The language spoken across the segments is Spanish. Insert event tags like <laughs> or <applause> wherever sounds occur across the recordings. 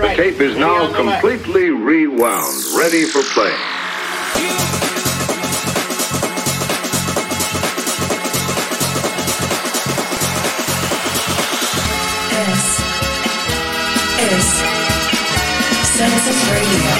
The tape is now completely rewound, ready for play. This is Census Radio.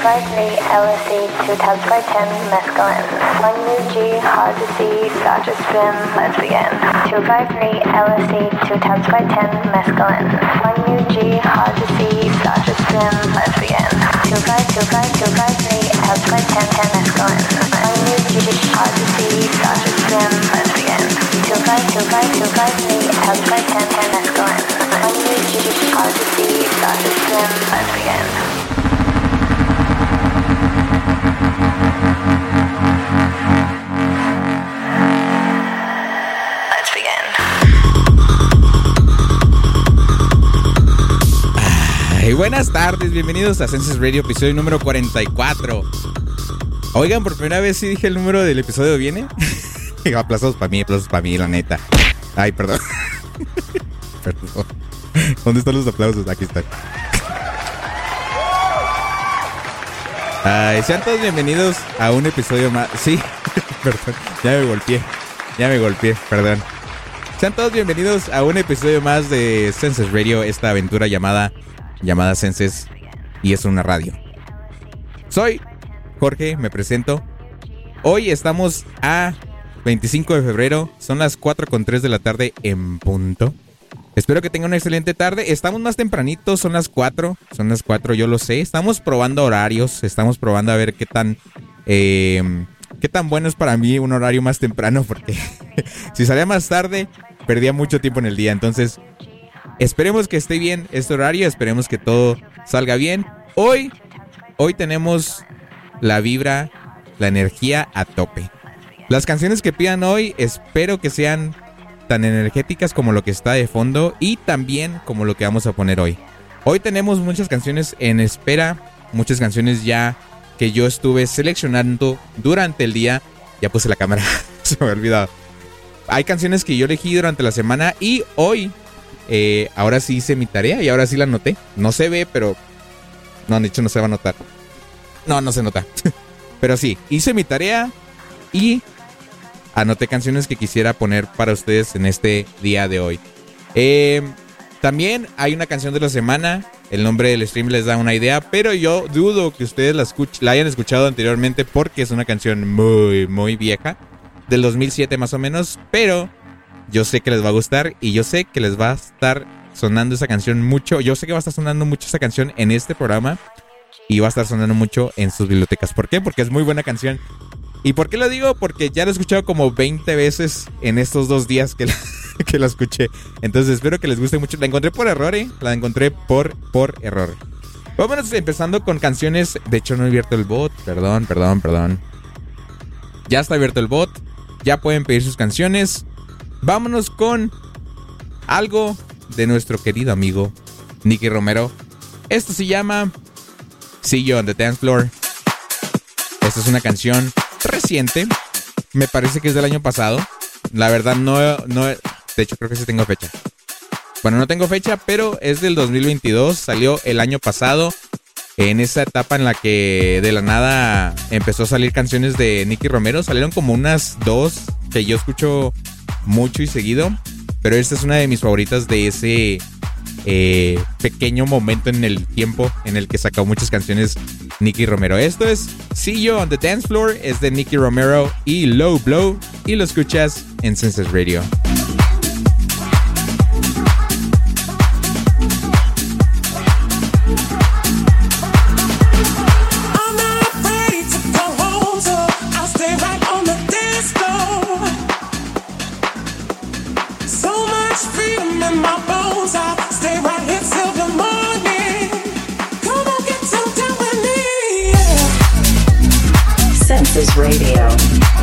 2003 LSE 2010 Mescaline Sungyu G Hajisi Sajasvim Lesbian 253 LSE 2010 Mescaline Sungyu G Hajisi Sajasvim Lesbian 2525253 2010 Mescaline Sungyu G Hajisi Sajasvim Lesbian 2525253 2010 Mescaline Sungyu G Hajisi Sajasvim Lesbian buenas tardes, bienvenidos a Census Radio, episodio número 44. Oigan, por primera vez sí dije el número del episodio, ¿viene? <laughs> aplausos para mí, aplausos para mí, la neta. Ay, perdón. <laughs> perdón. ¿Dónde están los aplausos? Aquí están. Sean todos bienvenidos a un episodio más. Sí, <laughs> perdón, ya me golpeé. Ya me golpeé, perdón. Sean todos bienvenidos a un episodio más de Census Radio, esta aventura llamada llamada Senses y es una radio. Soy Jorge, me presento. Hoy estamos a 25 de febrero, son las 4 con 3 de la tarde en punto. Espero que tengan una excelente tarde. Estamos más tempranitos, son las 4. Son las 4, yo lo sé. Estamos probando horarios. Estamos probando a ver qué tan. Eh, qué tan bueno es para mí un horario más temprano. Porque <laughs> si salía más tarde, perdía mucho tiempo en el día. Entonces, esperemos que esté bien este horario. Esperemos que todo salga bien. Hoy, hoy tenemos la vibra, la energía a tope. Las canciones que pidan hoy, espero que sean tan energéticas como lo que está de fondo y también como lo que vamos a poner hoy. Hoy tenemos muchas canciones en espera, muchas canciones ya que yo estuve seleccionando durante el día. Ya puse la cámara, <laughs> se me ha olvidado. Hay canciones que yo elegí durante la semana y hoy, eh, ahora sí hice mi tarea y ahora sí la anoté. No se ve, pero... No, han dicho no se va a notar. No, no se nota. <laughs> pero sí, hice mi tarea y anoté canciones que quisiera poner para ustedes en este día de hoy. Eh, también hay una canción de la semana. El nombre del stream les da una idea, pero yo dudo que ustedes la, la hayan escuchado anteriormente porque es una canción muy, muy vieja. Del 2007 más o menos, pero yo sé que les va a gustar y yo sé que les va a estar sonando esa canción mucho. Yo sé que va a estar sonando mucho esa canción en este programa y va a estar sonando mucho en sus bibliotecas. ¿Por qué? Porque es muy buena canción ¿Y por qué lo digo? Porque ya lo he escuchado como 20 veces en estos dos días que la, <laughs> que la escuché. Entonces espero que les guste mucho. La encontré por error, ¿eh? La encontré por, por error. Vámonos empezando con canciones. De hecho, no he abierto el bot. Perdón, perdón, perdón. Ya está abierto el bot. Ya pueden pedir sus canciones. Vámonos con algo de nuestro querido amigo Nicky Romero. Esto se llama See You on the Dance Floor. Esta es una canción reciente. Me parece que es del año pasado. La verdad no, no, de hecho creo que sí tengo fecha. Bueno, no tengo fecha, pero es del 2022. Salió el año pasado. En esa etapa en la que de la nada empezó a salir canciones de Nicky Romero. Salieron como unas dos que yo escucho mucho y seguido. Pero esta es una de mis favoritas de ese eh, pequeño momento en el tiempo en el que sacó muchas canciones Nicky Romero. Esto es See You on the Dance Floor, es de Nicky Romero y Low Blow y lo escuchas en Senses Radio. Senses Radio.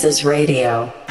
Senses Radio.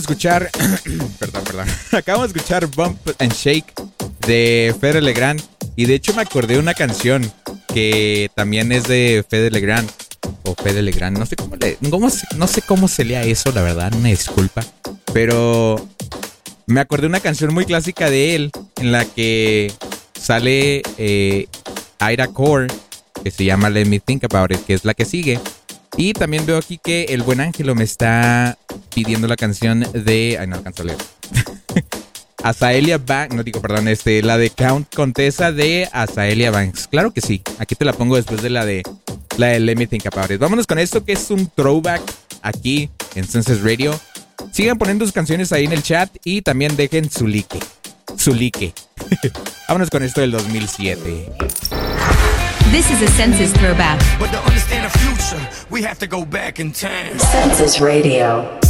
Escuchar. <clears throat> perdón, perdón. <laughs> Acabamos de escuchar Bump and Shake de Fede Legrand. Y de hecho me acordé de una canción que también es de Fede Legrand. O Fede Legrand. No sé cómo no sé cómo se lea eso, la verdad. Una disculpa. Pero me acordé de una canción muy clásica de él. En la que sale eh, Ira Core. Que se llama Let Me Think About It. Que es la que sigue. Y también veo aquí que el buen Ángelo me está pidiendo la canción de. Ay, no alcanzo a leer. <laughs> Azaelia Banks. No digo, perdón, este, la de Count Contessa de Azaelia Banks. Claro que sí. Aquí te la pongo después de la de la de Let Me Think About It. Vámonos con esto que es un throwback aquí en Senses Radio. Sigan poniendo sus canciones ahí en el chat y también dejen su like. Su like. <laughs> Vámonos con esto del 2007. This is a census throwback. But to understand the future, we have to go back in time. Senses Radio.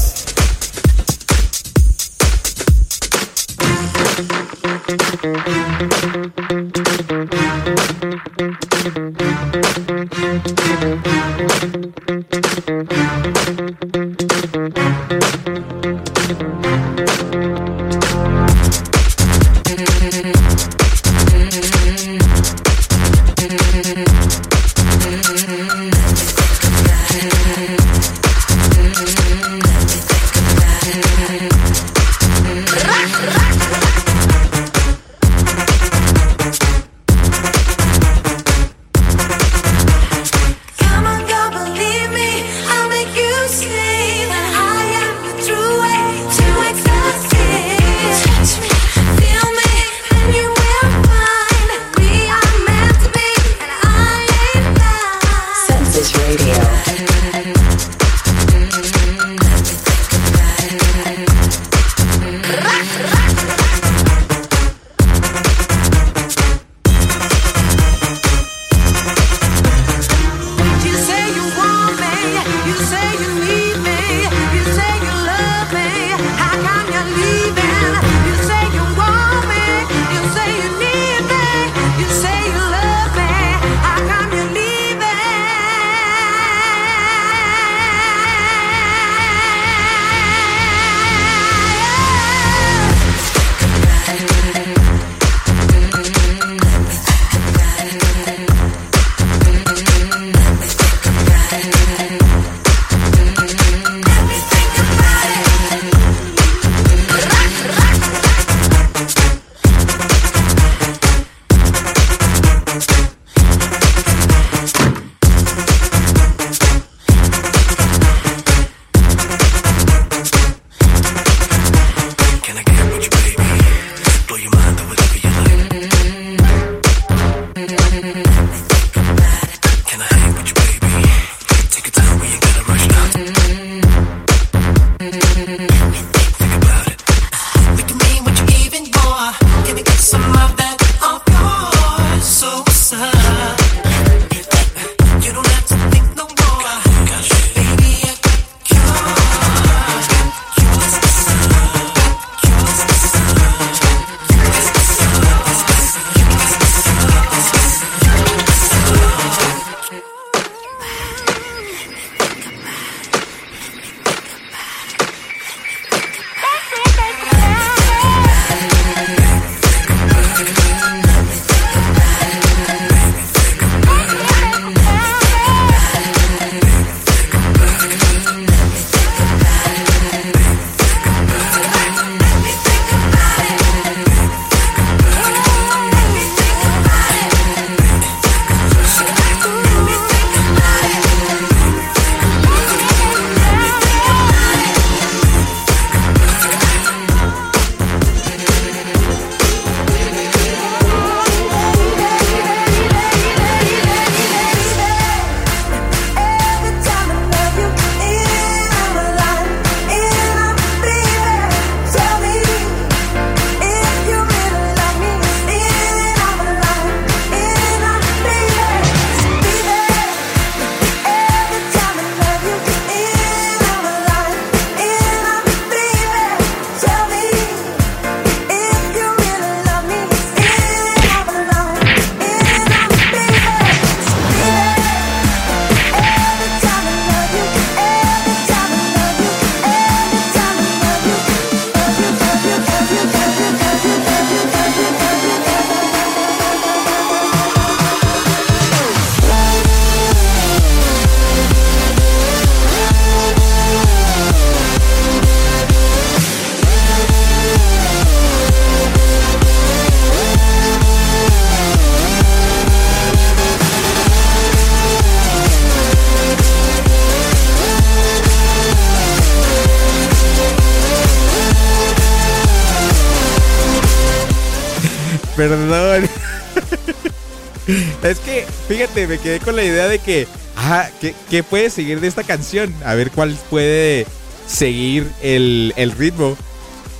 Fíjate, me quedé con la idea de que, ah, ¿qué, qué puede seguir de esta canción? A ver cuál puede seguir el, el ritmo.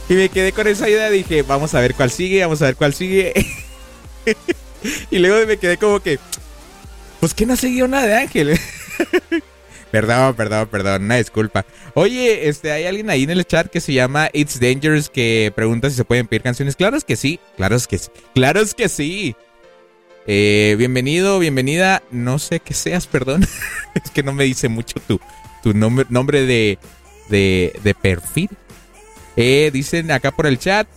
Y me quedé con esa idea, dije, vamos a ver cuál sigue, vamos a ver cuál sigue. <laughs> y luego me quedé como que, pues que no ha seguido nada de Ángel. <laughs> perdón, perdón, perdón, una disculpa. Oye, este, hay alguien ahí en el chat que se llama It's Dangerous que pregunta si se pueden pedir canciones. Claro es que sí, claro es que sí, claro es que sí. Eh, bienvenido, bienvenida. No sé qué seas, perdón. <laughs> es que no me dice mucho tu, tu nombre, nombre de, de, de perfil. Eh, dicen acá por el chat.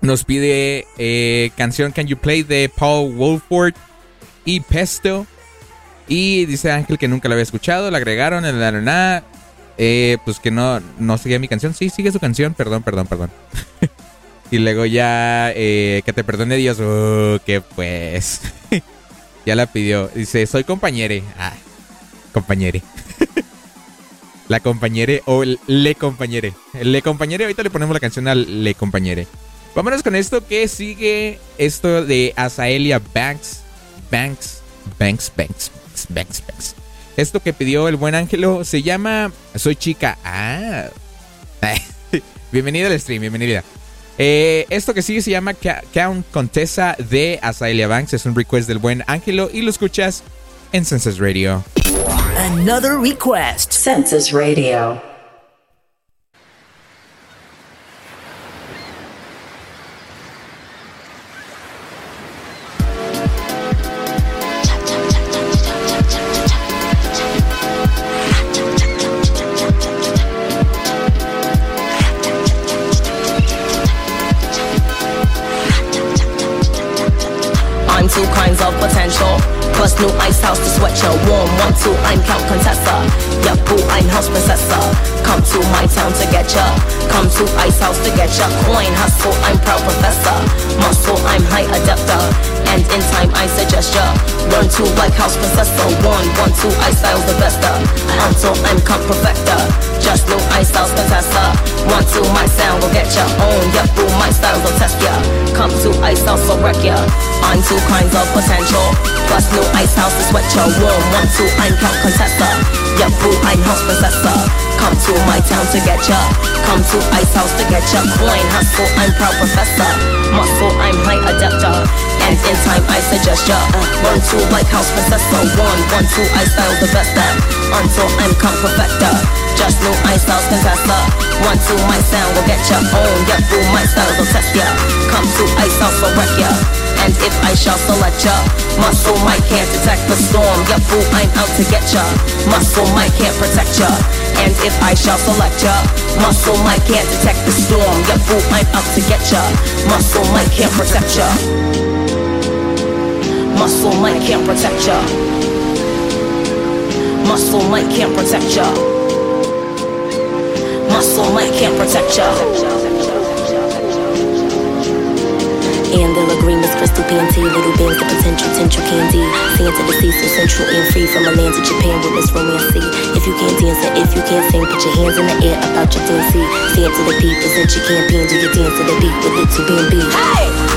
Nos pide eh, canción Can You Play de Paul Wolford y Pesto. Y dice Ángel que nunca la había escuchado. La agregaron en la nada. Pues que no, no seguía mi canción. Sí, sigue su canción. Perdón, perdón, perdón. <laughs> y luego ya eh, que te perdone Dios. Oh, que pues. <laughs> ya la pidió. Dice, soy compañere. Ah, compañere. <laughs> La compañere o el le compañere. Le compañere, ahorita le ponemos la canción al le compañere. Vámonos con esto que sigue esto de Azaelia Banks. Banks, Banks, Banks, Banks, Banks, Banks. Esto que pidió el buen Ángelo se llama Soy chica. Ah. <laughs> bienvenida al stream, bienvenida. Eh, esto que sigue se llama Count Contessa de Azaelia Banks. Es un request del buen Ángelo y lo escuchas en Senses Radio. Another request. Census Radio. Your warm. One, two, I'm Count Contessa. Yep, boo, I'm house princessa. Come to my town to get ya. Come to ice house to get ya. Coin hustle, I'm proud professor. Muscle, I'm high adapter. And in time, I suggest ya. One, two, like house princessa. One, one, two, I style the best at. Until I'm come perfecter. Just new ice house contessa. One, two, my sound will get ya. Own, yep, boo, my style will test ya. Come to ice house, so wreck ya. And if I shall select ya, muscle might can't detect the storm. Yep, boo, I'm out to get ya. Muscle might can't protect ya. And if I shall select ya, muscle might can't detect the storm. Yep, boo, I'm out to get ya. Muscle might can't protect ya. Muscle might can't protect ya. Muscle might can't protect ya. Muscle might can't protect ya. And they'll agree, Miss Crystal PNT, little bands of potential, potential candy. Sand to the sea, so central and free from Milan to Japan with this Romance. If you can't dance and if you can't sing, put your hands in the air about your dancing. Stand to the beat, present your campaign, do your dance to the beat with it to. Hey! Hey!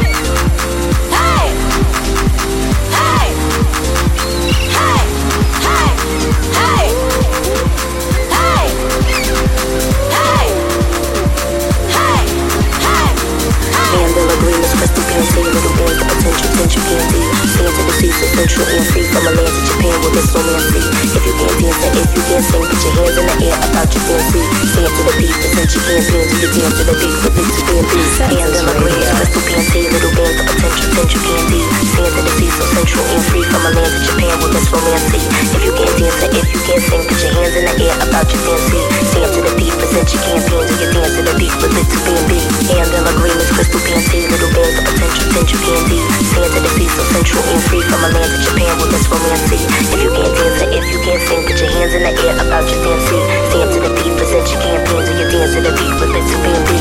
shooting your from a land to Japan with a swimming sea. If you can't dance dancing, if you can't sing, Put your hands in the air about your fancy Dance to the beat, the French hands in You dance to the beat, the bitch you dance beat Hands in my green, crystal PNC Little bands of potential, then you can be Dance in the beat, so central and free From a land to Japan, where that's romancy If you can't dance, if you can't sing Put your hands in the air about your fancy Dance to the beat, present your campaign Do you dance to the beat, with it to B&B Hands in my green, it's crystal PNC Little bands of potential, then you can be Dance in the beat, so central and free From a land to Japan, where that's romancy If you can't dance, if you can't sing, put your hands in the air about your fancy. Stand to the beat, present your campaign, do your dance to the beat with it to B&B.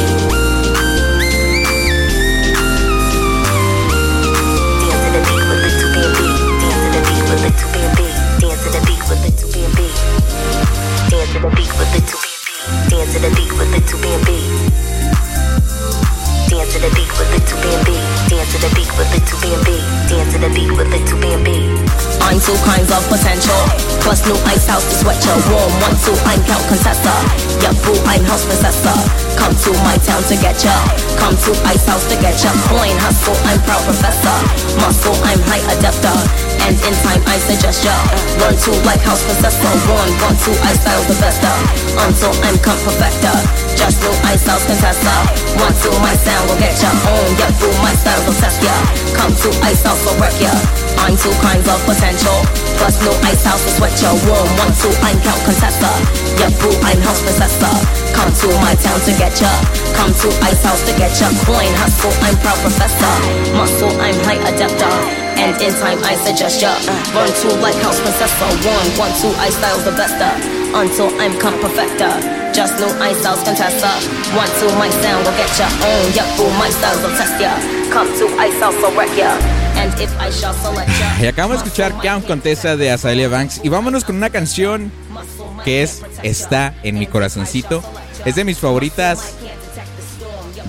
Dance to the beat with it to B&B. Dance to the beat with it to B&B. Dance to the beat with it to B&B. Dance to the beat with it to B&B. Dance to the beat with it to B&B. Dance to the beat with it to B&B. D into the D with little B and B. D into the D with little B and B. I'm two kinds of potential. Plus new ice house to sweat warm. One, two, I'm Count Contessa. Yeah, boo, I'm house possessor. Come to my town to get. Come to ice house to get ya. Coin hustle, I'm proud professor. Muscle, I'm high adapter. And in time, I suggest ya. Learn to like house possessor. One, one, two, I style the best. Until I'm come perfecter. Just new ice house contessa. One, two, my sound will get ya on. Yeah, boo, my style test ya. Come to ice house will wreck ya. I'm two kinds of potential. Plus no ice house to sweat your warm. One, two, I'm count contessa. Yeah, boo, I'm house possessor. Come to my town to get ya. Come to ice house to get ya. Coin hustle, I'm proud professor. Muscle, I'm high adapter. And in time, I suggest ya. Run two like house possessor. One, one, two, I styles the best. Until I'm come perfecter. Just no ice house contessa. One, two, my sound will get ya on. Yeah, boo, my styles will test ya. Come to ice house, will wreck I ya. <laughs> Y acabamos de escuchar Count Contessa de Azalea Banks. Y vámonos con una canción que es Está en mi corazoncito. Es de mis favoritas.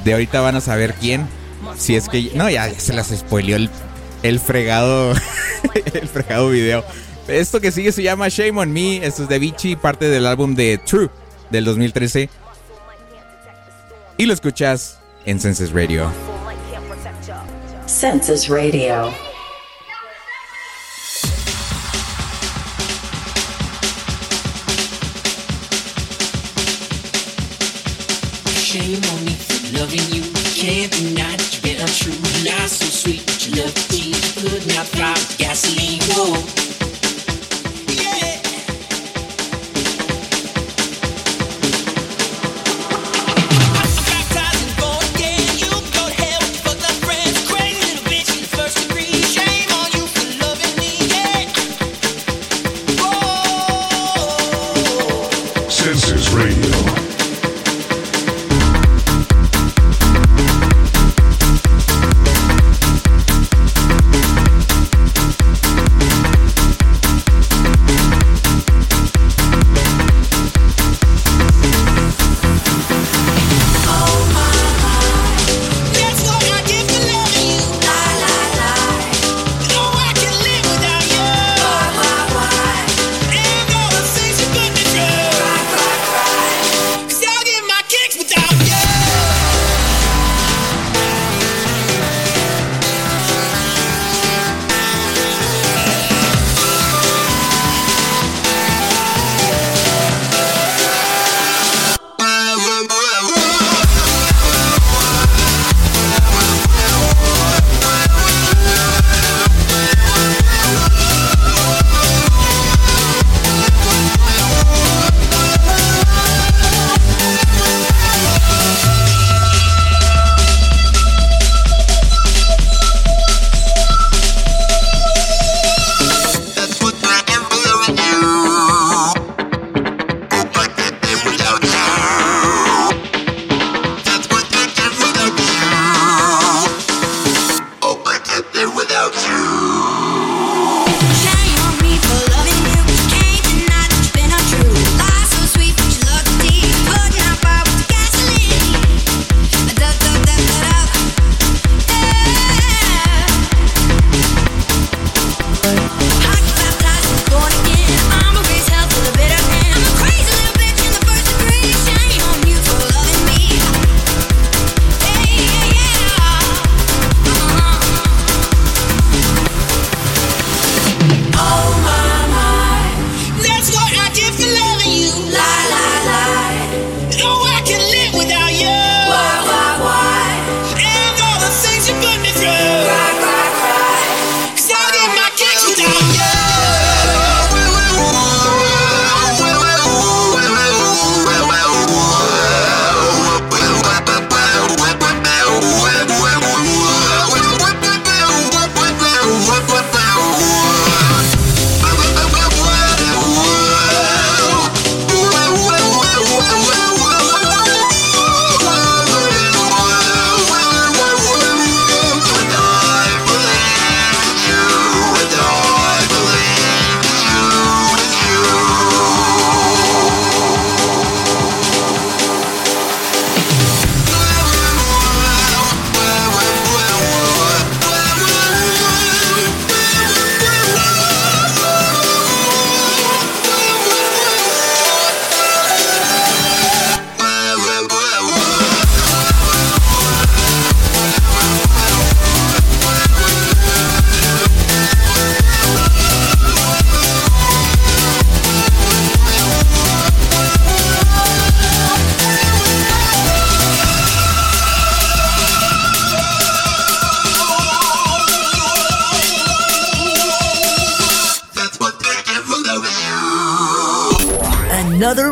De ahorita van a saber quién. Si es que. No, ya, ya se las spoileó el, el fregado. <laughs> el fregado video. Esto que sigue se llama Shame on Me. Esto es de Vichy, parte del álbum de True del 2013. Y lo escuchas en Senses Radio. Census Radio. Shame on me loving you. Can't deny that you've been untrue. Lies so sweet, but you love to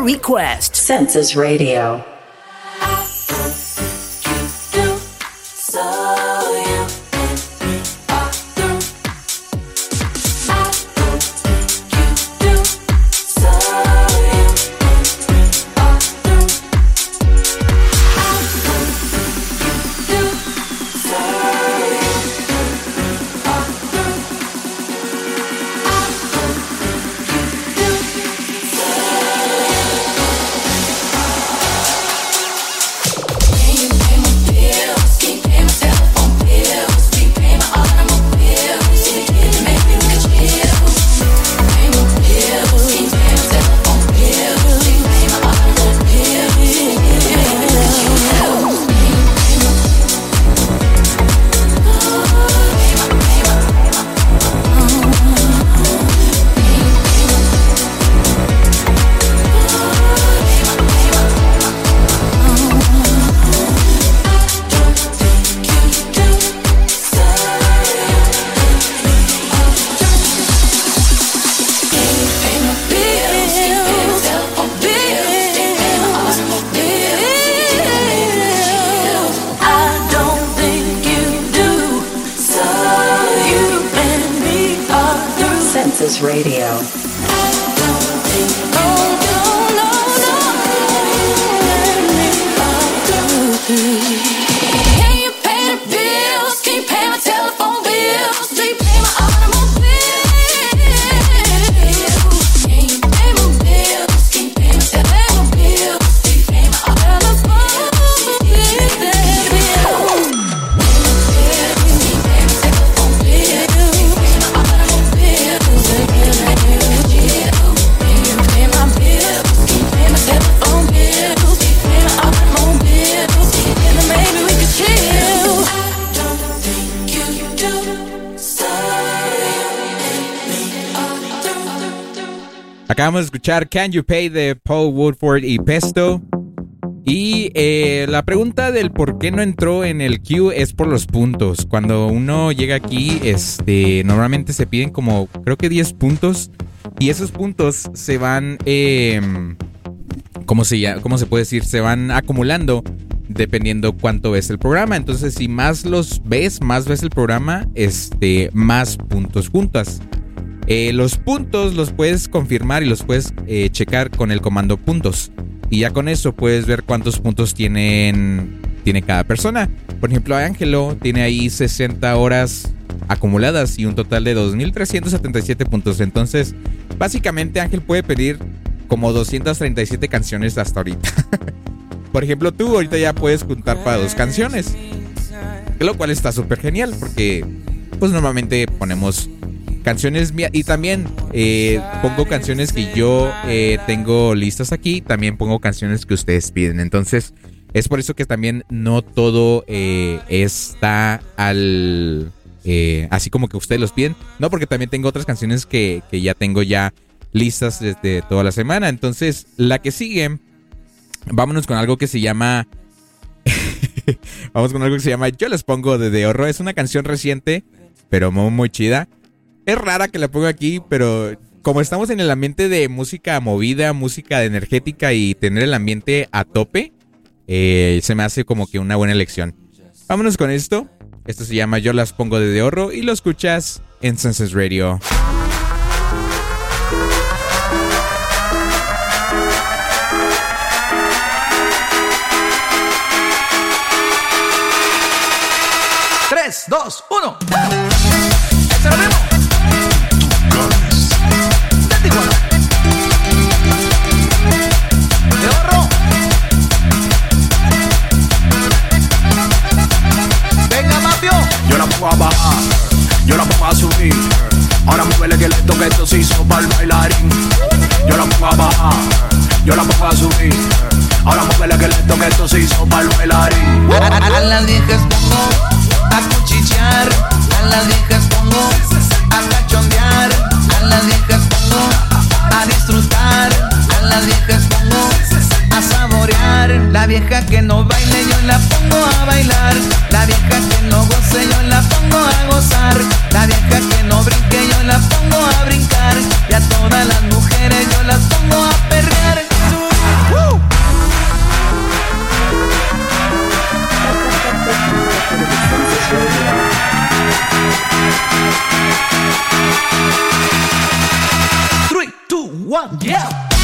request. Census Radio. Escuchar Can You Pay de Paul Woodford y Pesto. Y eh, la pregunta del por qué no entró en el queue es por los puntos. Cuando uno llega aquí, este, normalmente se piden como, creo que 10 puntos. Y esos puntos se van, eh, ¿cómo, se? ¿cómo se puede decir? Se van acumulando dependiendo cuánto ves el programa. Entonces, si más los ves, más ves el programa, este, más puntos juntas. Eh, los puntos los puedes confirmar y los puedes eh, checar con el comando puntos. Y ya con eso puedes ver cuántos puntos tienen, tiene cada persona. Por ejemplo, Ángelo tiene ahí 60 horas acumuladas y un total de 2.377 puntos. Entonces, básicamente Ángel puede pedir como 237 canciones hasta ahorita. <laughs> Por ejemplo, tú ahorita ya puedes juntar para dos canciones. Lo cual está súper genial porque pues normalmente ponemos canciones mías y también eh, pongo canciones que yo eh, tengo listas aquí. También pongo canciones que ustedes piden. Entonces es por eso que también no todo eh, está al... así como que ustedes los piden. No, porque también tengo otras canciones que, que ya tengo ya listas desde toda la semana. Entonces la que sigue, vámonos con algo que se llama... <laughs> Vamos con algo que se llama Yo les pongo de De Horror. Es una canción reciente, pero muy, muy chida. Es rara que la ponga aquí, pero como estamos en el ambiente de música movida, música energética y tener el ambiente a tope, eh, se me hace como que una buena elección. Vámonos con esto. Esto se llama Yo las pongo de Horror y lo escuchas en Senses Radio. Tres, dos, uno. Pongo a bajar, yo la pongo a subir. Ahora muévele que lento que esto se hizo para el bailarín. Yo la pongo a bajar, yo la pongo a subir. Ahora muévele que lento que esto se hizo para el bailarín. A las viejas pongo a cuchichear, a las viejas pongo a cachondear, a las viejas pongo a disfrutar, a las viejas pongo a saborear. La vieja que no baile yo la pongo a bailar. La vieja que no goce yo la pongo a gozar. La vieja que no brinque yo la pongo a brincar. Y a todas las mujeres yo las pongo a perrear. Three, two, one, yeah!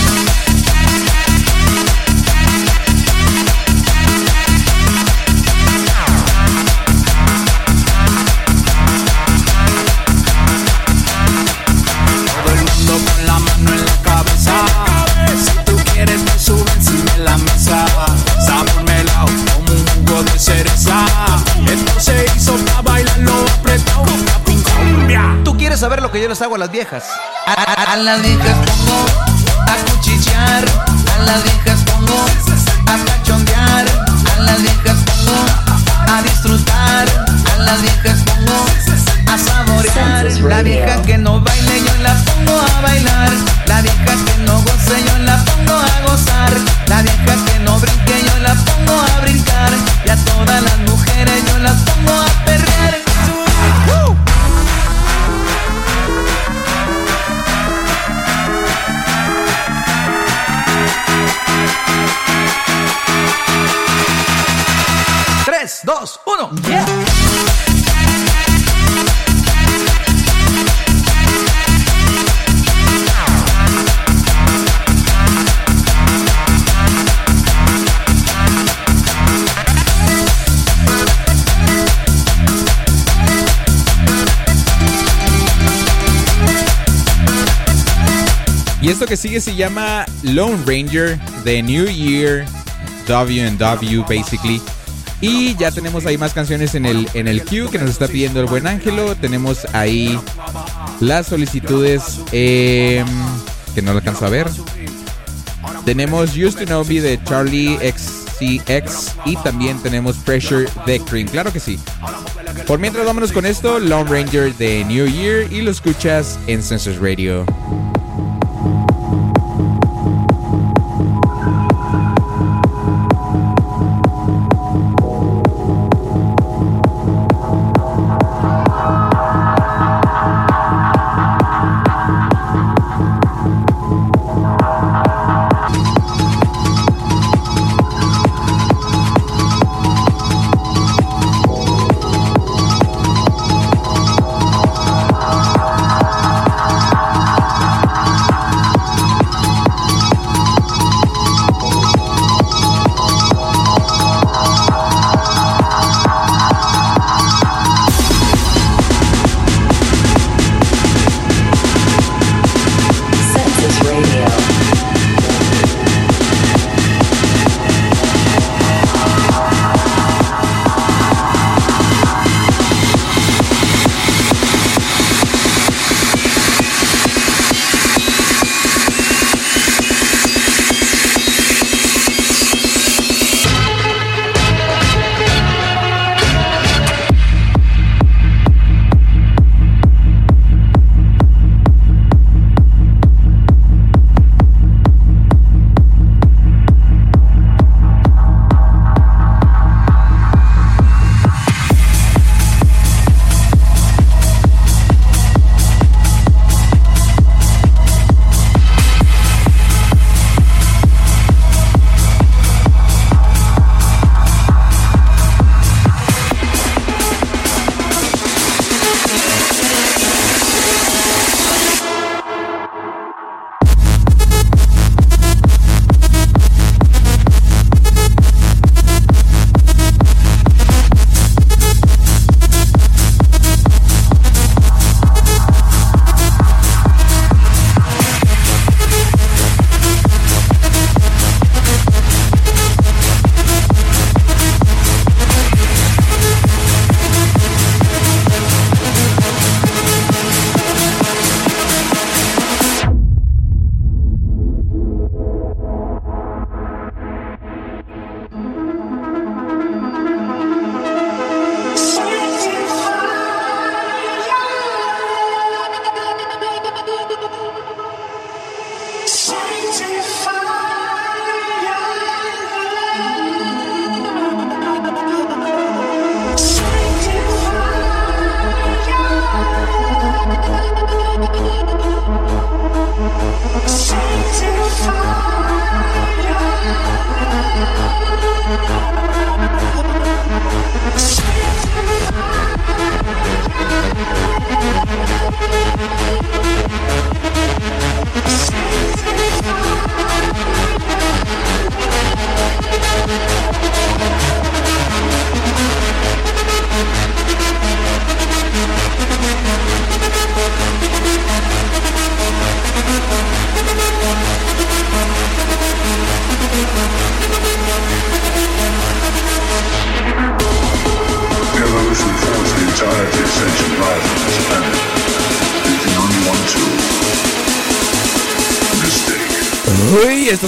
Les hago a las viejas. A, a- a las viejas pongo a cuchichear, a las viejas pongo a cachondear, a las viejas pongo a disfrutar, a las viejas pongo a saborear. La Radio. vieja que no baile yo la pongo a bailar, la vieja que no goce yo la pongo a gozar, la vieja que no brinque yo la pongo a brincar, y a todas las mujeres yo las pongo a perrear. Y esto que sigue se llama Lone Ranger de New Year W&W basically. Y ya tenemos ahí más canciones en el, en el queue que nos está pidiendo el buen Ángelo. Tenemos ahí las solicitudes em, que no alcanzo a ver. Tenemos Used to Know Me de Charlie XCX y también tenemos Pressure de Cream. Claro que sí. Por mientras vámonos con esto, Lone Ranger de New Year y lo escuchas en Census Radio.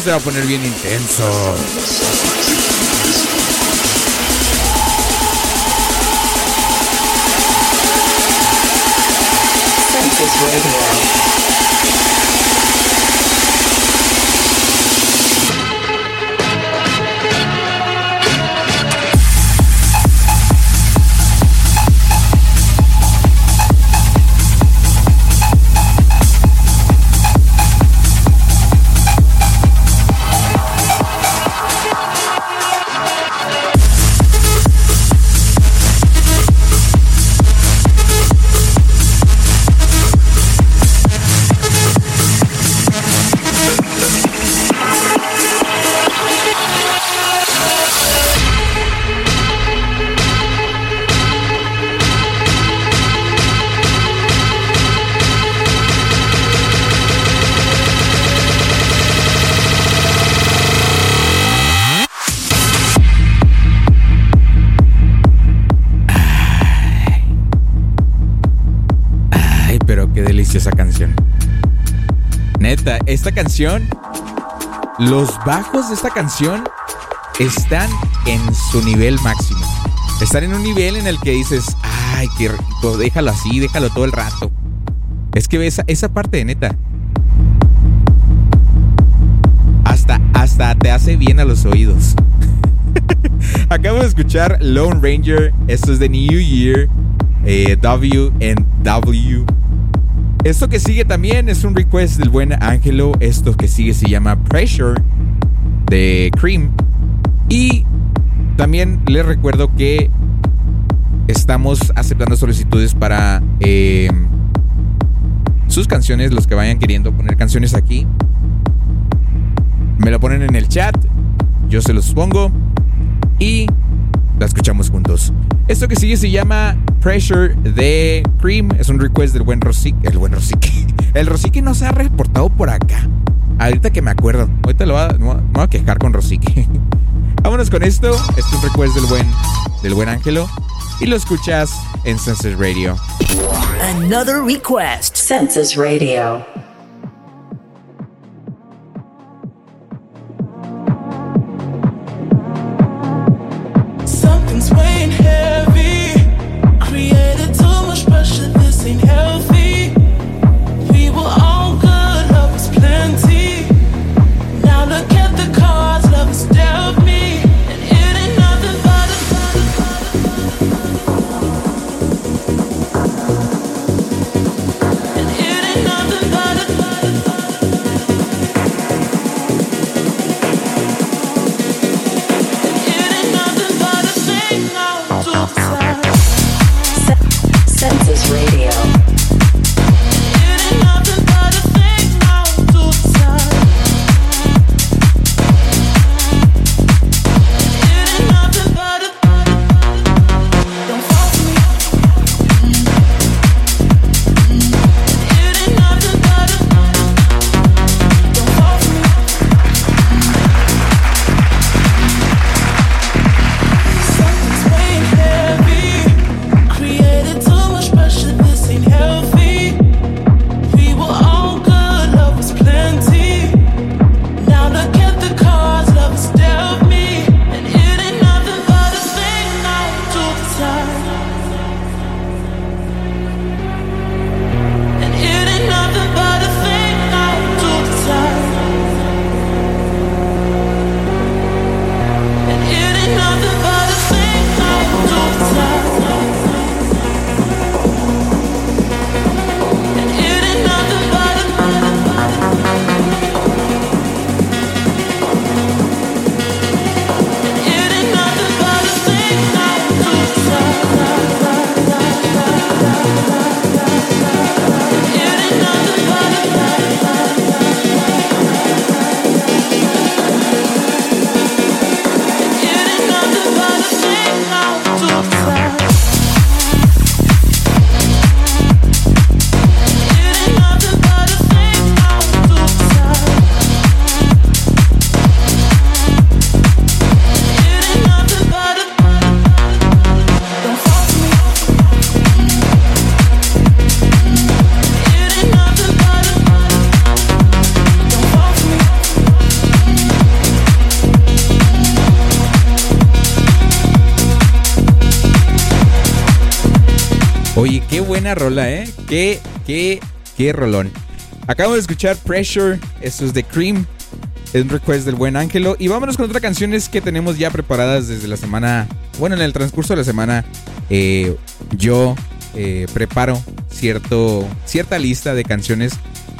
Se va a poner bien intenso. Esta canción, los bajos de esta canción están en su nivel máximo. Están en un nivel en el que dices, ay, qué rico, déjalo así, déjalo todo el rato. Es que esa, esa parte de neta. Hasta, hasta te hace bien a los oídos. <laughs> Acabo de escuchar Lone Ranger. Esto es de New Year. eh, W and W. Esto que sigue también es un request del buen Ángelo. Esto que sigue se llama Pressure de Cream. Y también les recuerdo que estamos aceptando solicitudes para eh, sus canciones, los que vayan queriendo poner canciones aquí. Me lo ponen en el chat, yo se los pongo y la escuchamos juntos. Esto que sigue se llama Pressure de Cream. Es un request del buen Rosique. El buen Rosique. <laughs> El Rosique no se ha reportado por acá. Ahorita que me acuerdo. Ahorita lo voy a, me voy a- quejar con Rosique. <laughs> Vámonos con esto. Este es un request del buen, del buen Ángelo. Y lo escuchas en Senses Radio. Another request. Census Radio. rola, ¿eh? Qué, qué, qué rolón. Acabo de escuchar Pressure, esto es de Cream, es un request del buen Ángelo. Y vámonos con otras canciones que tenemos ya preparadas desde la semana, bueno, en el transcurso de la semana, eh, yo eh, preparo cierto, cierta lista de canciones,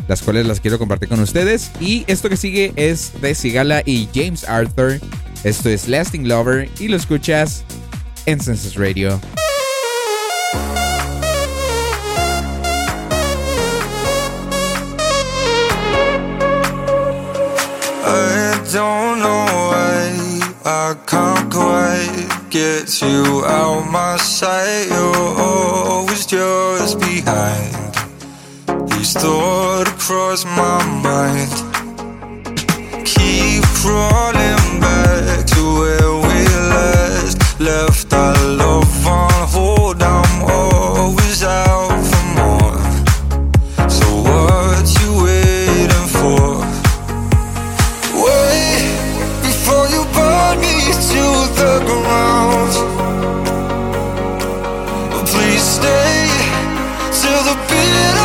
las cuales las quiero compartir con ustedes. Y esto que sigue es de Sigala y James Arthur. Esto es Lasting Lover y lo escuchas en Census Radio. get you out my sight. You're always just behind. These thoughts across my mind. should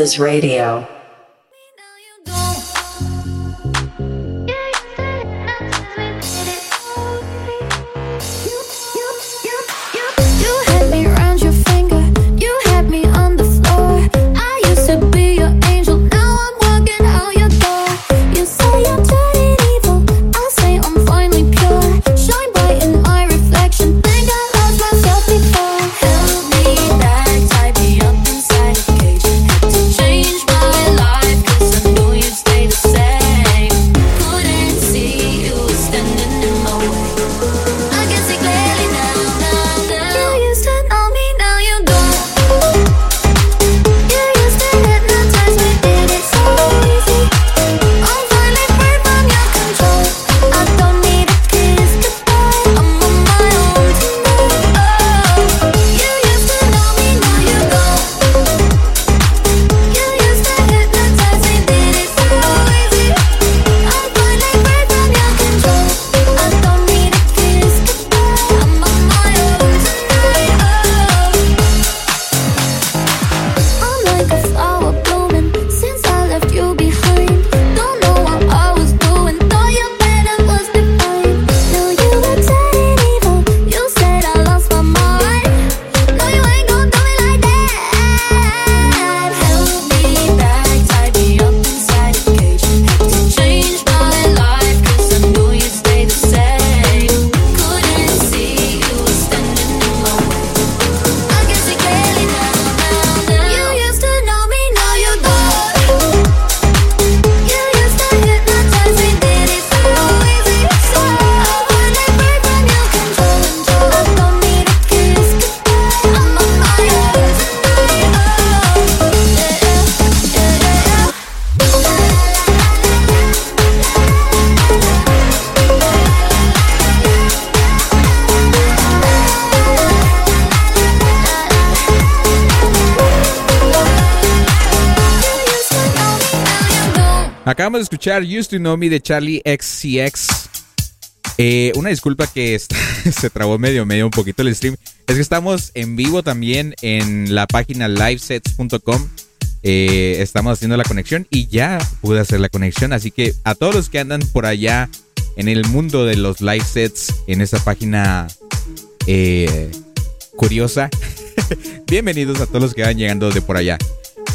Voices Radio. Escuchar Used to Know Me de Charlie XCX. Eh, una disculpa que est- <laughs> se trabó medio, medio un poquito el stream. Es que estamos en vivo también en la página livesets.com. Eh, estamos haciendo la conexión y ya pude hacer la conexión. Así que a todos los que andan por allá en el mundo de los live sets, en esa página eh, curiosa, <laughs> bienvenidos a todos los que van llegando de por allá.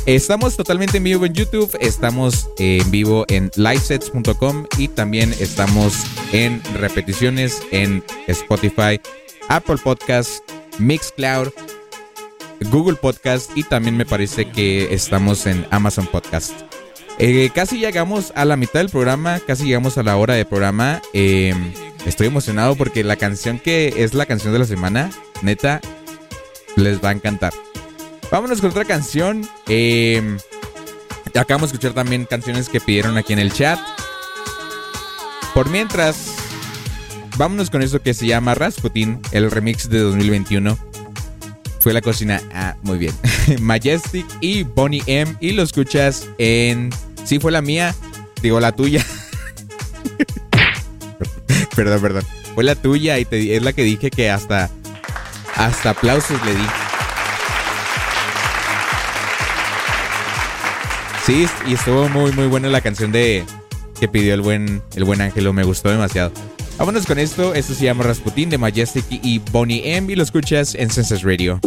Estamos totalmente en vivo en YouTube, estamos eh, en vivo en livesets.com y también estamos en repeticiones en Spotify, Apple Podcast, Mixcloud, Google Podcast y también me parece que estamos en Amazon Podcast. Eh, casi llegamos a la mitad del programa, casi llegamos a la hora de programa. Eh, estoy emocionado porque la canción que es la canción de la semana, neta, les va a encantar. Vámonos con otra canción. Eh, acabamos de escuchar también canciones que pidieron aquí en el chat. Por mientras, vámonos con esto que se llama Rasputin, el remix de 2021. Fue la cocina. Ah, muy bien. <laughs> Majestic y Bonnie M. Y lo escuchas en. Sí, fue la mía. Digo, la tuya. <laughs> perdón, perdón. Fue la tuya y te- es la que dije que hasta. Hasta aplausos le di. Sí, y estuvo muy, muy buena la canción de que pidió el buen, el buen Ángelo. Me gustó demasiado. Vámonos con esto. Esto se llama Rasputin de Majestic y Bonnie M. Y lo escuchas en Census Radio.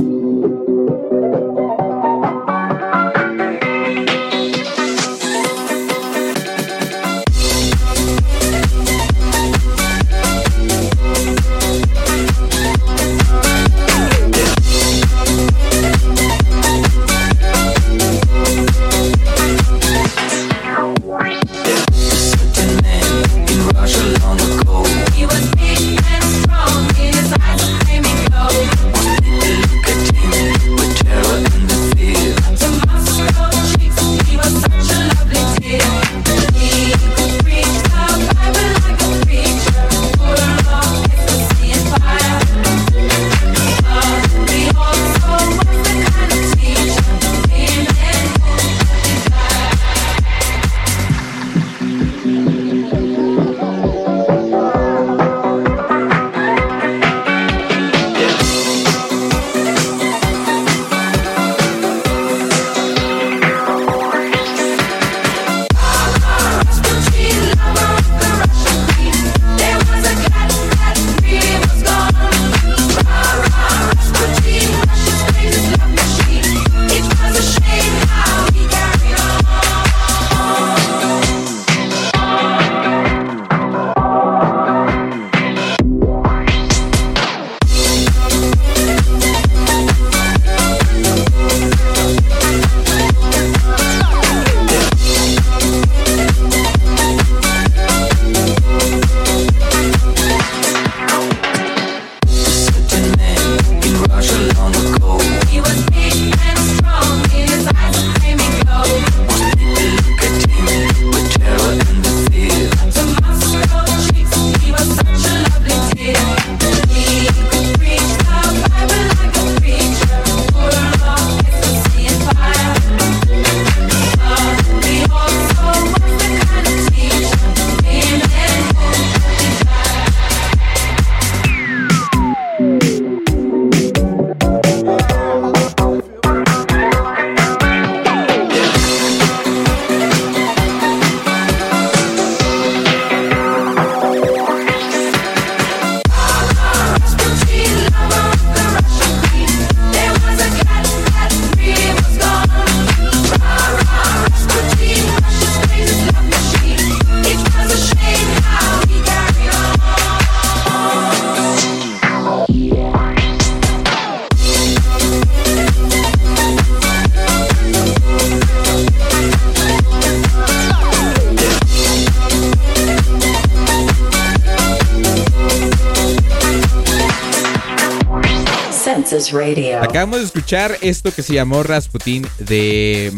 Radio. Acabamos de escuchar esto que se llamó Rasputin de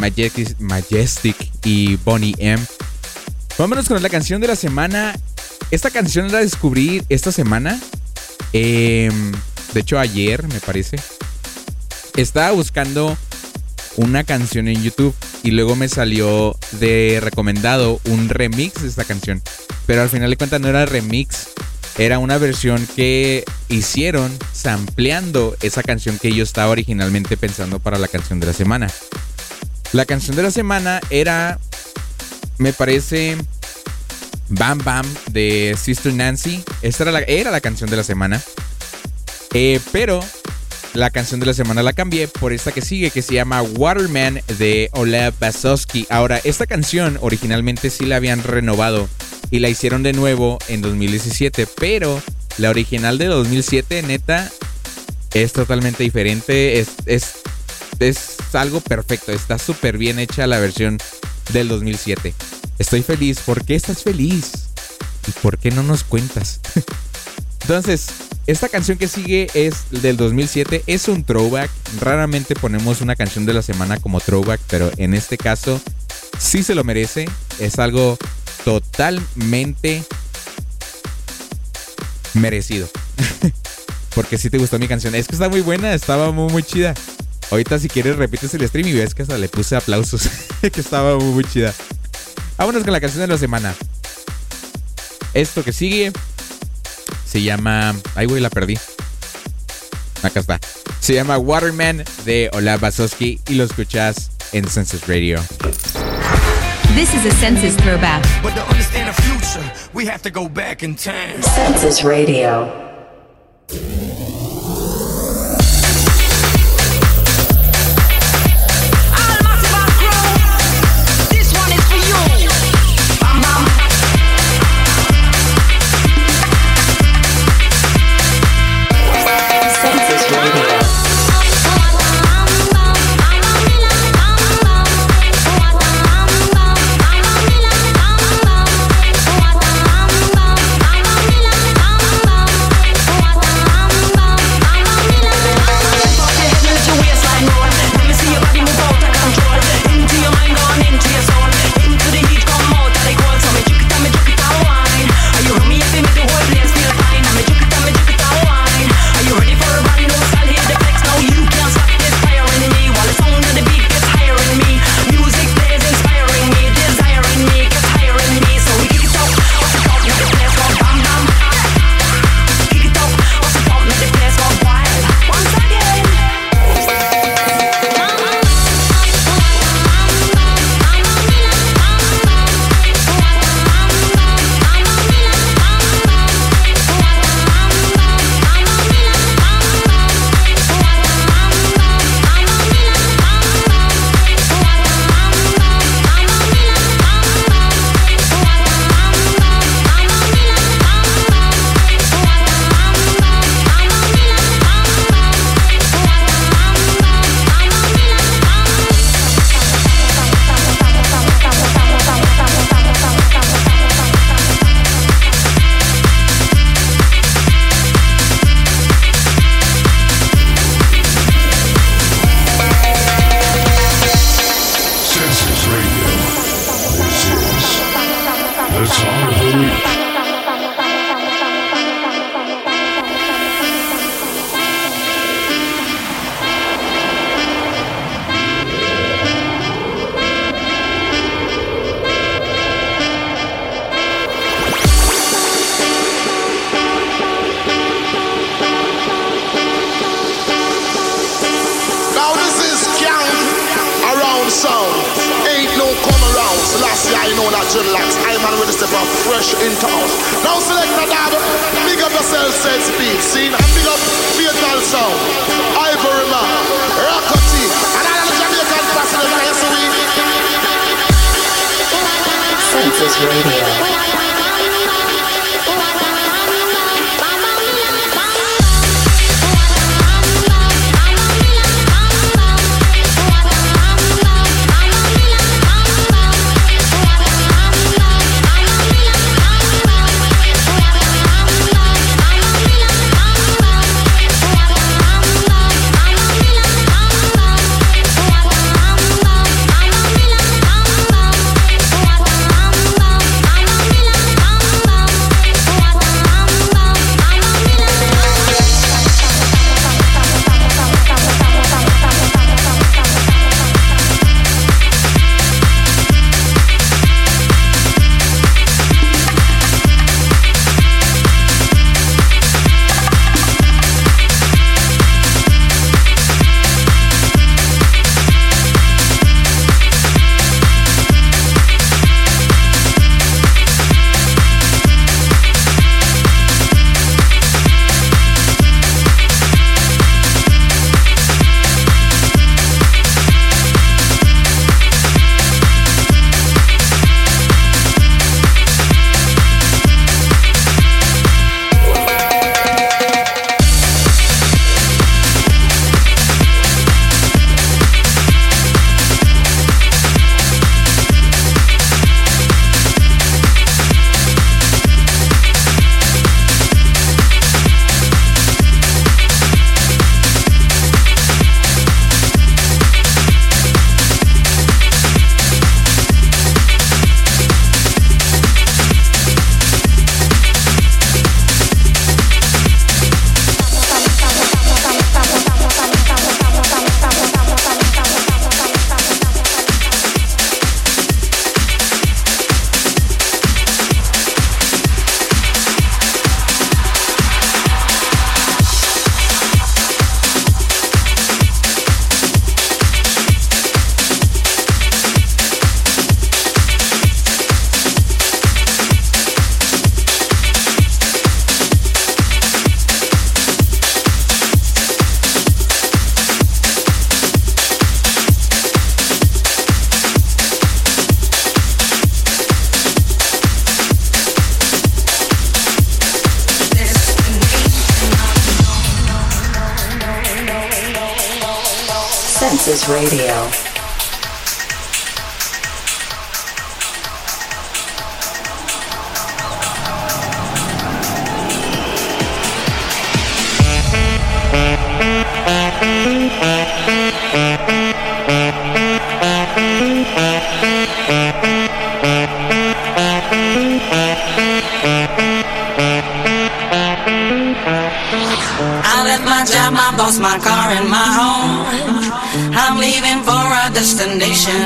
Majestic, y Bonnie M. Vámonos con la canción de la semana. Esta canción la descubrí esta semana. Em, de hecho, ayer, me parece. Estaba buscando una canción en YouTube y luego me salió de recomendado un remix de esta canción. Pero al final de cuentas no era remix, era una versión que hicieron sampleando esa canción que yo estaba originalmente pensando para la canción de la semana. La canción de la semana era, me parece, Bam Bam de Sister Nancy. Esta era la, era la canción de la semana. Eh, pero la canción de la semana la cambié por esta que sigue, que se llama Waterman de Olev Basowski. Ahora, esta canción originalmente sí la habían renovado y la hicieron de nuevo en 2017, pero la original de 2007, neta, es totalmente diferente. Es, es, es algo perfecto. Está súper bien hecha la versión del 2007. Estoy feliz. ¿Por qué estás feliz? ¿Y por qué no nos cuentas? <laughs> Entonces, esta canción que sigue es del 2007, es un throwback. Raramente ponemos una canción de la semana como throwback, pero en este caso sí se lo merece. Es algo totalmente merecido. <laughs> Porque si te gustó mi canción. Es que está muy buena, estaba muy, muy chida. Ahorita si quieres repites el stream y ves que hasta le puse aplausos. <laughs> que estaba muy, muy chida. Vámonos con la canción de la semana. Esto que sigue se llama. Ay, güey, la perdí. Acá está. Se llama Waterman de Olav Basowski y lo escuchas en Census Radio. This is a census throwback. But to understand the future, we have to go back in time. Census Radio.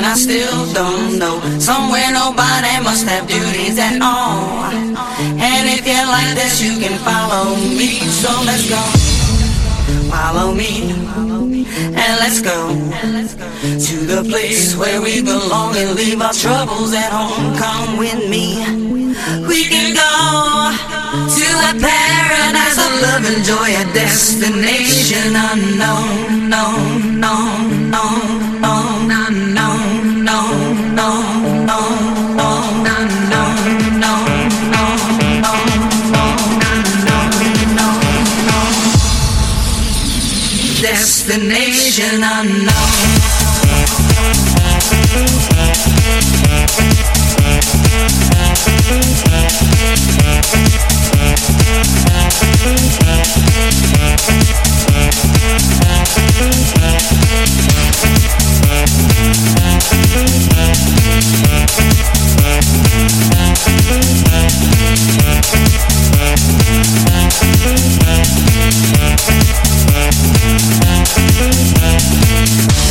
I still don't know. Somewhere nobody must have duties at all. And if you like this, you can follow me. So let's go. Follow me. And let's go to the place where we belong and leave our troubles at home. Come with me. We can go to a paradise of love and joy, a destination unknown, no, no, no, no, Destination unknown.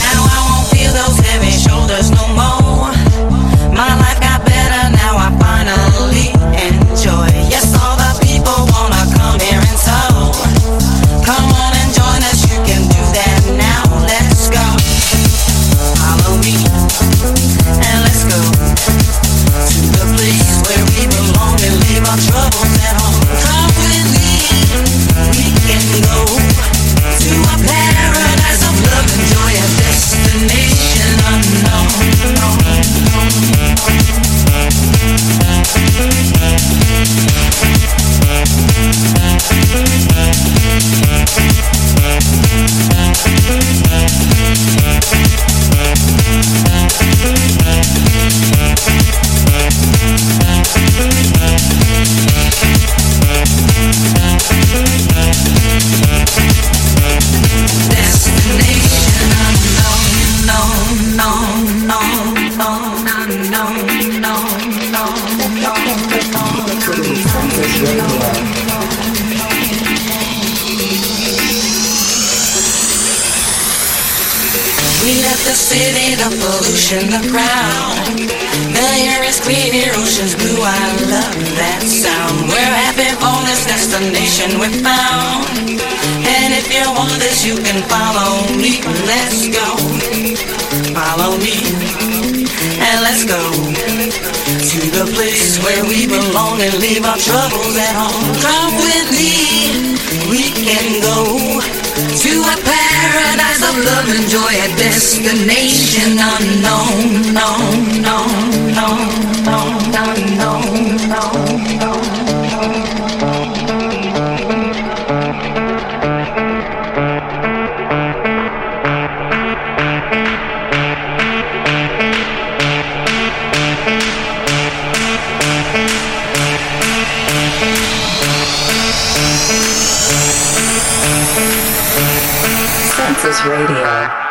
Now I won't feel those heavy shoulders no more. Destination we found. And if you want this, you can follow me. Let's go. Follow me. And let's go to the place where we belong and leave our troubles at home. Come with me. We can go to a paradise of love and joy, a destination unknown. No, no, no, no, no, no, no, Radio.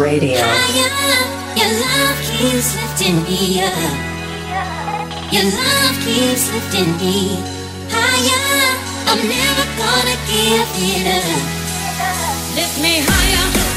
Radio. Higher, your love keeps lifting me up. Your love keeps lifting me higher. I'm never gonna give it up. Lift me higher.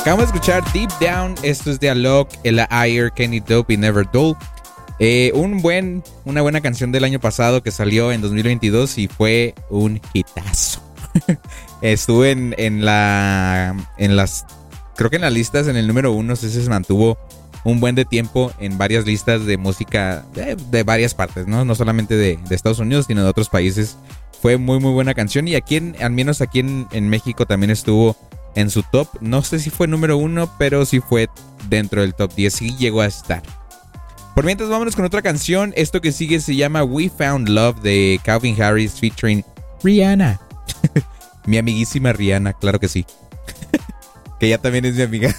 Acabamos de escuchar Deep Down. Esto es de Alok, Ella Ayer, Kenny Dope y Never Dull. Eh, un buen, una buena canción del año pasado que salió en 2022 y fue un hitazo. <laughs> Estuve en, en la. En las. Creo que en las listas, en el número uno, sí se mantuvo un buen de tiempo en varias listas de música de, varias partes, ¿no? No solamente de, Estados Unidos, sino de otros países. Fue muy, muy buena canción. Y aquí, al menos aquí en México, también estuvo en su top. No sé si fue número uno, pero sí fue dentro del top 10. Sí llegó a estar. Por mientras, vámonos con otra canción. Esto que sigue se llama We Found Love de Calvin Harris featuring Rihanna. <laughs> mi amiguísima Rihanna, claro que sí. <laughs> que ya también es mi amiga.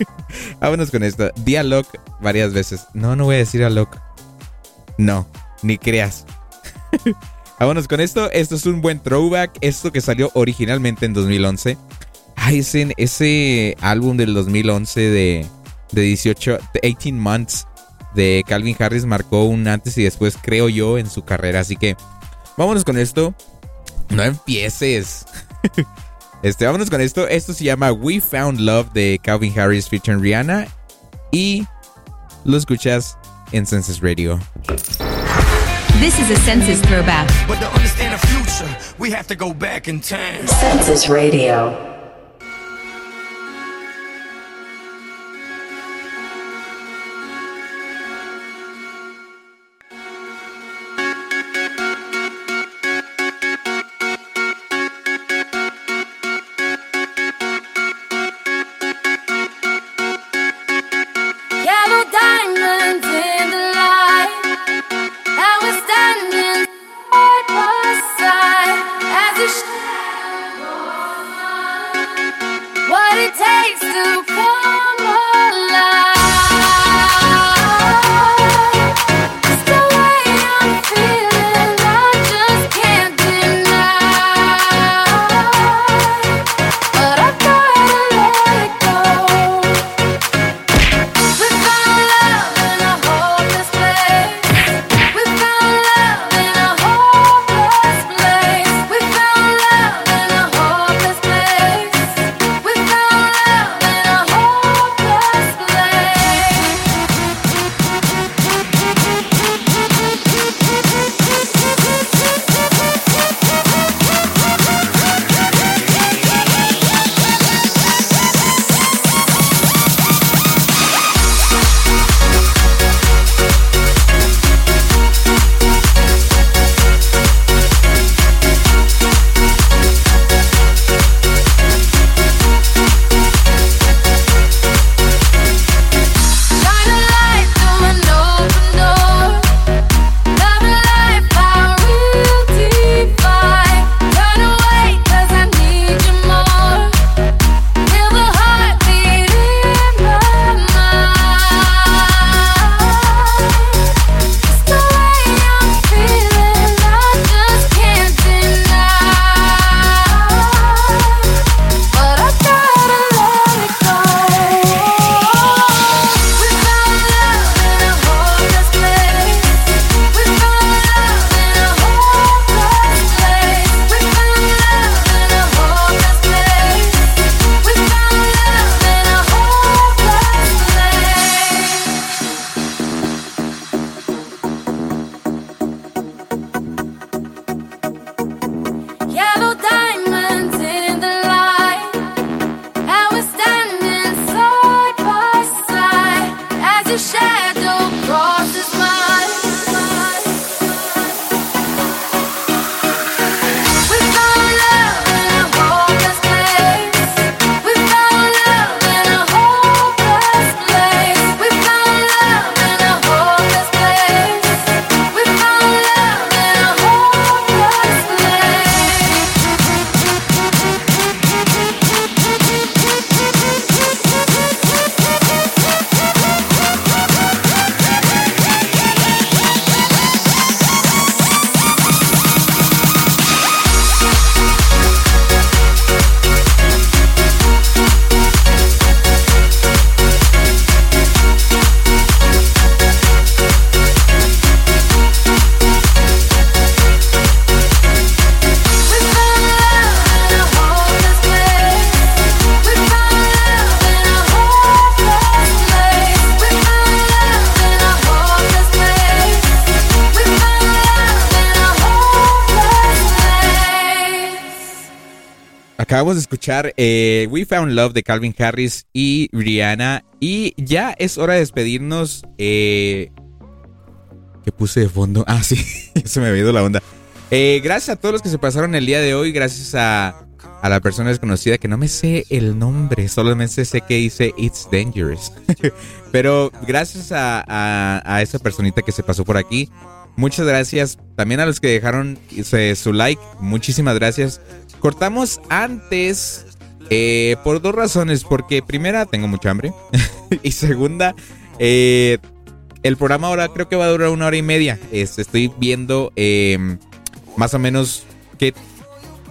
<laughs> vámonos con esto. Di a Locke varias veces. No, no voy a decir a Locke. No, ni creas. vámonos con esto. Esto es un buen throwback. Esto que salió originalmente en 2011. Ah, ese, ese álbum del 2011 de, de 18, de 18 Months de Calvin Harris marcó un antes y después, creo yo, en su carrera. Así que vámonos con esto. No empieces. <laughs> Este, vámonos con esto. Esto se llama We Found Love de Calvin Harris featuring Rihanna. Y lo escuchas en Census Radio. This is a census throwback. But to understand the future, we have to go back in time. Census Radio. Eh, We Found Love de Calvin Harris y Rihanna. Y ya es hora de despedirnos. Eh, ¿Qué puse de fondo? Ah, sí, <laughs> se me había ido la onda. Eh, gracias a todos los que se pasaron el día de hoy. Gracias a, a la persona desconocida que no me sé el nombre. Solamente sé que dice It's Dangerous. <laughs> Pero gracias a, a- a esa personita que se pasó por aquí. Muchas gracias. También a los que dejaron su like. Muchísimas gracias. Cortamos antes eh, por dos razones. Porque primera, tengo mucha hambre. <laughs> y segunda, eh, el programa ahora creo que va a durar una hora y media. Este, estoy viendo eh, más o menos qué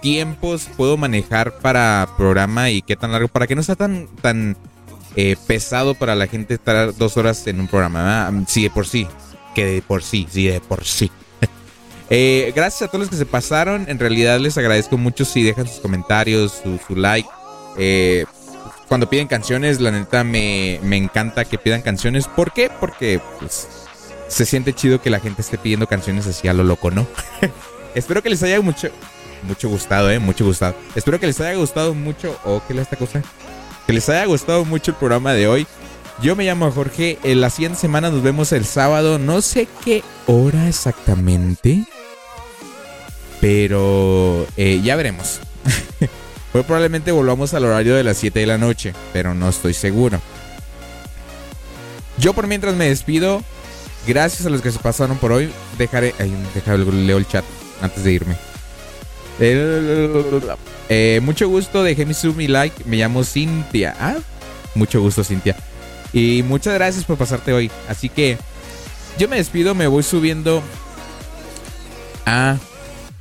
tiempos puedo manejar para programa y qué tan largo. Para que no sea tan, tan eh, pesado para la gente estar dos horas en un programa. Sí, de por sí. Que de por sí, sí, de por sí. Eh, gracias a todos los que se pasaron. En realidad les agradezco mucho si dejan sus comentarios, su, like. Eh, cuando piden canciones, la neta me, me encanta que pidan canciones. ¿Por qué? Porque pues, se siente chido que la gente esté pidiendo canciones así a lo loco, ¿no? <laughs> Espero que les haya mucho, mucho gustado, ¿eh? Mucho gustado. Espero que les haya gustado mucho. ¿O qué es esta cosa? Que les haya gustado mucho el programa de hoy. Yo me llamo Jorge. En la siguiente semana nos vemos el sábado. No sé qué hora exactamente. Pero eh, ya veremos. Muy <laughs> probablemente volvamos al horario de las 7 de la noche. Pero no estoy seguro. Yo por mientras me despido. Gracias a los que se pasaron por hoy. Dejaré. Ay, leo el chat antes de irme. Eh, mucho gusto, dejé mi sub y like. Me llamo Cintia. Ah, mucho gusto, Cintia. Y muchas gracias por pasarte hoy. Así que yo me despido, me voy subiendo a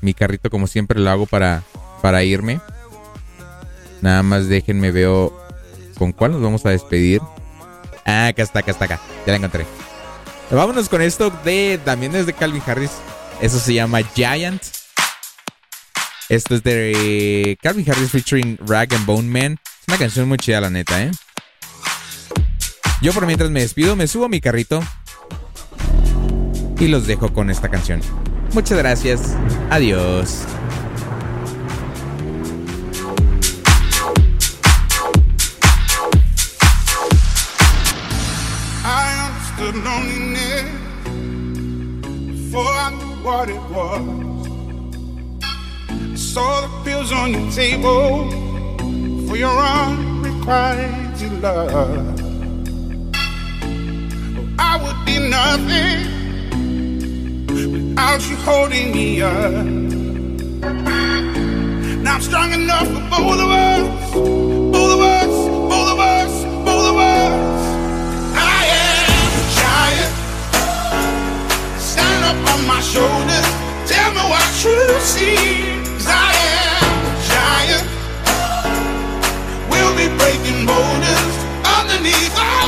mi carrito como siempre lo hago para, para irme. Nada más déjenme veo con cuál nos vamos a despedir. Ah, acá está, acá está, acá. Ya la encontré. Vámonos con esto de también desde Calvin Harris. Eso se llama Giant. Esto es de Calvin Harris featuring Rag and Bone Man. Es una canción muy chida, la neta, ¿eh? Yo por mientras me despido, me subo a mi carrito y los dejo con esta canción. Muchas gracias. Adiós. What it was. I saw the pills on your table for your unrequited love. I would be nothing without you holding me up. Now I'm strong enough for both of us, both of us, both of us, both of us. I am a giant. Stand up on my shoulders. Tell me what you see. 'Cause I am a giant. We'll be breaking boulders underneath our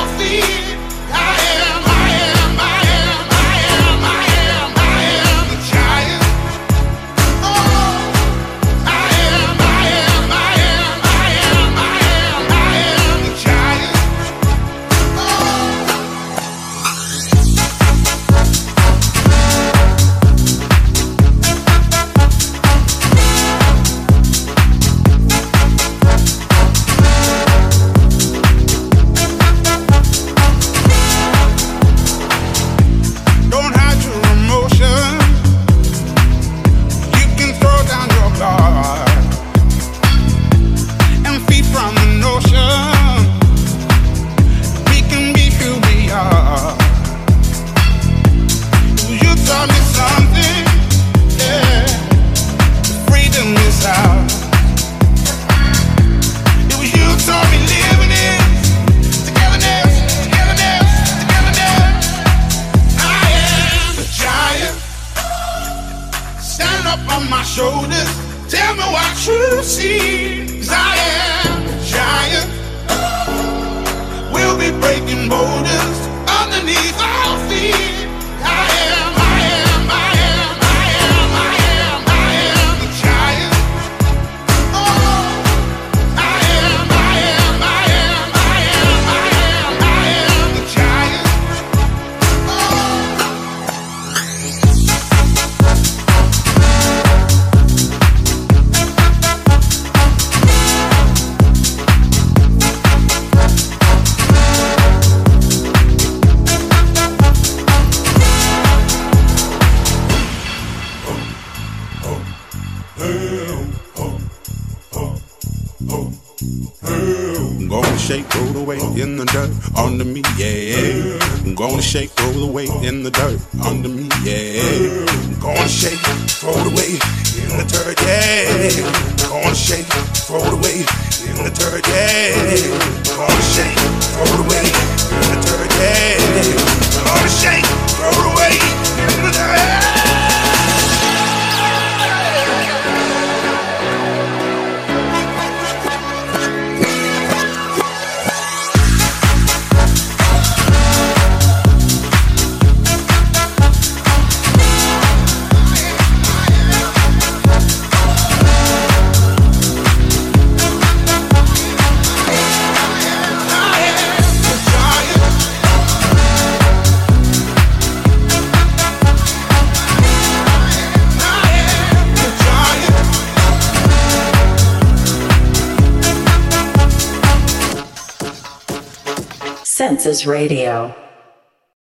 Radio.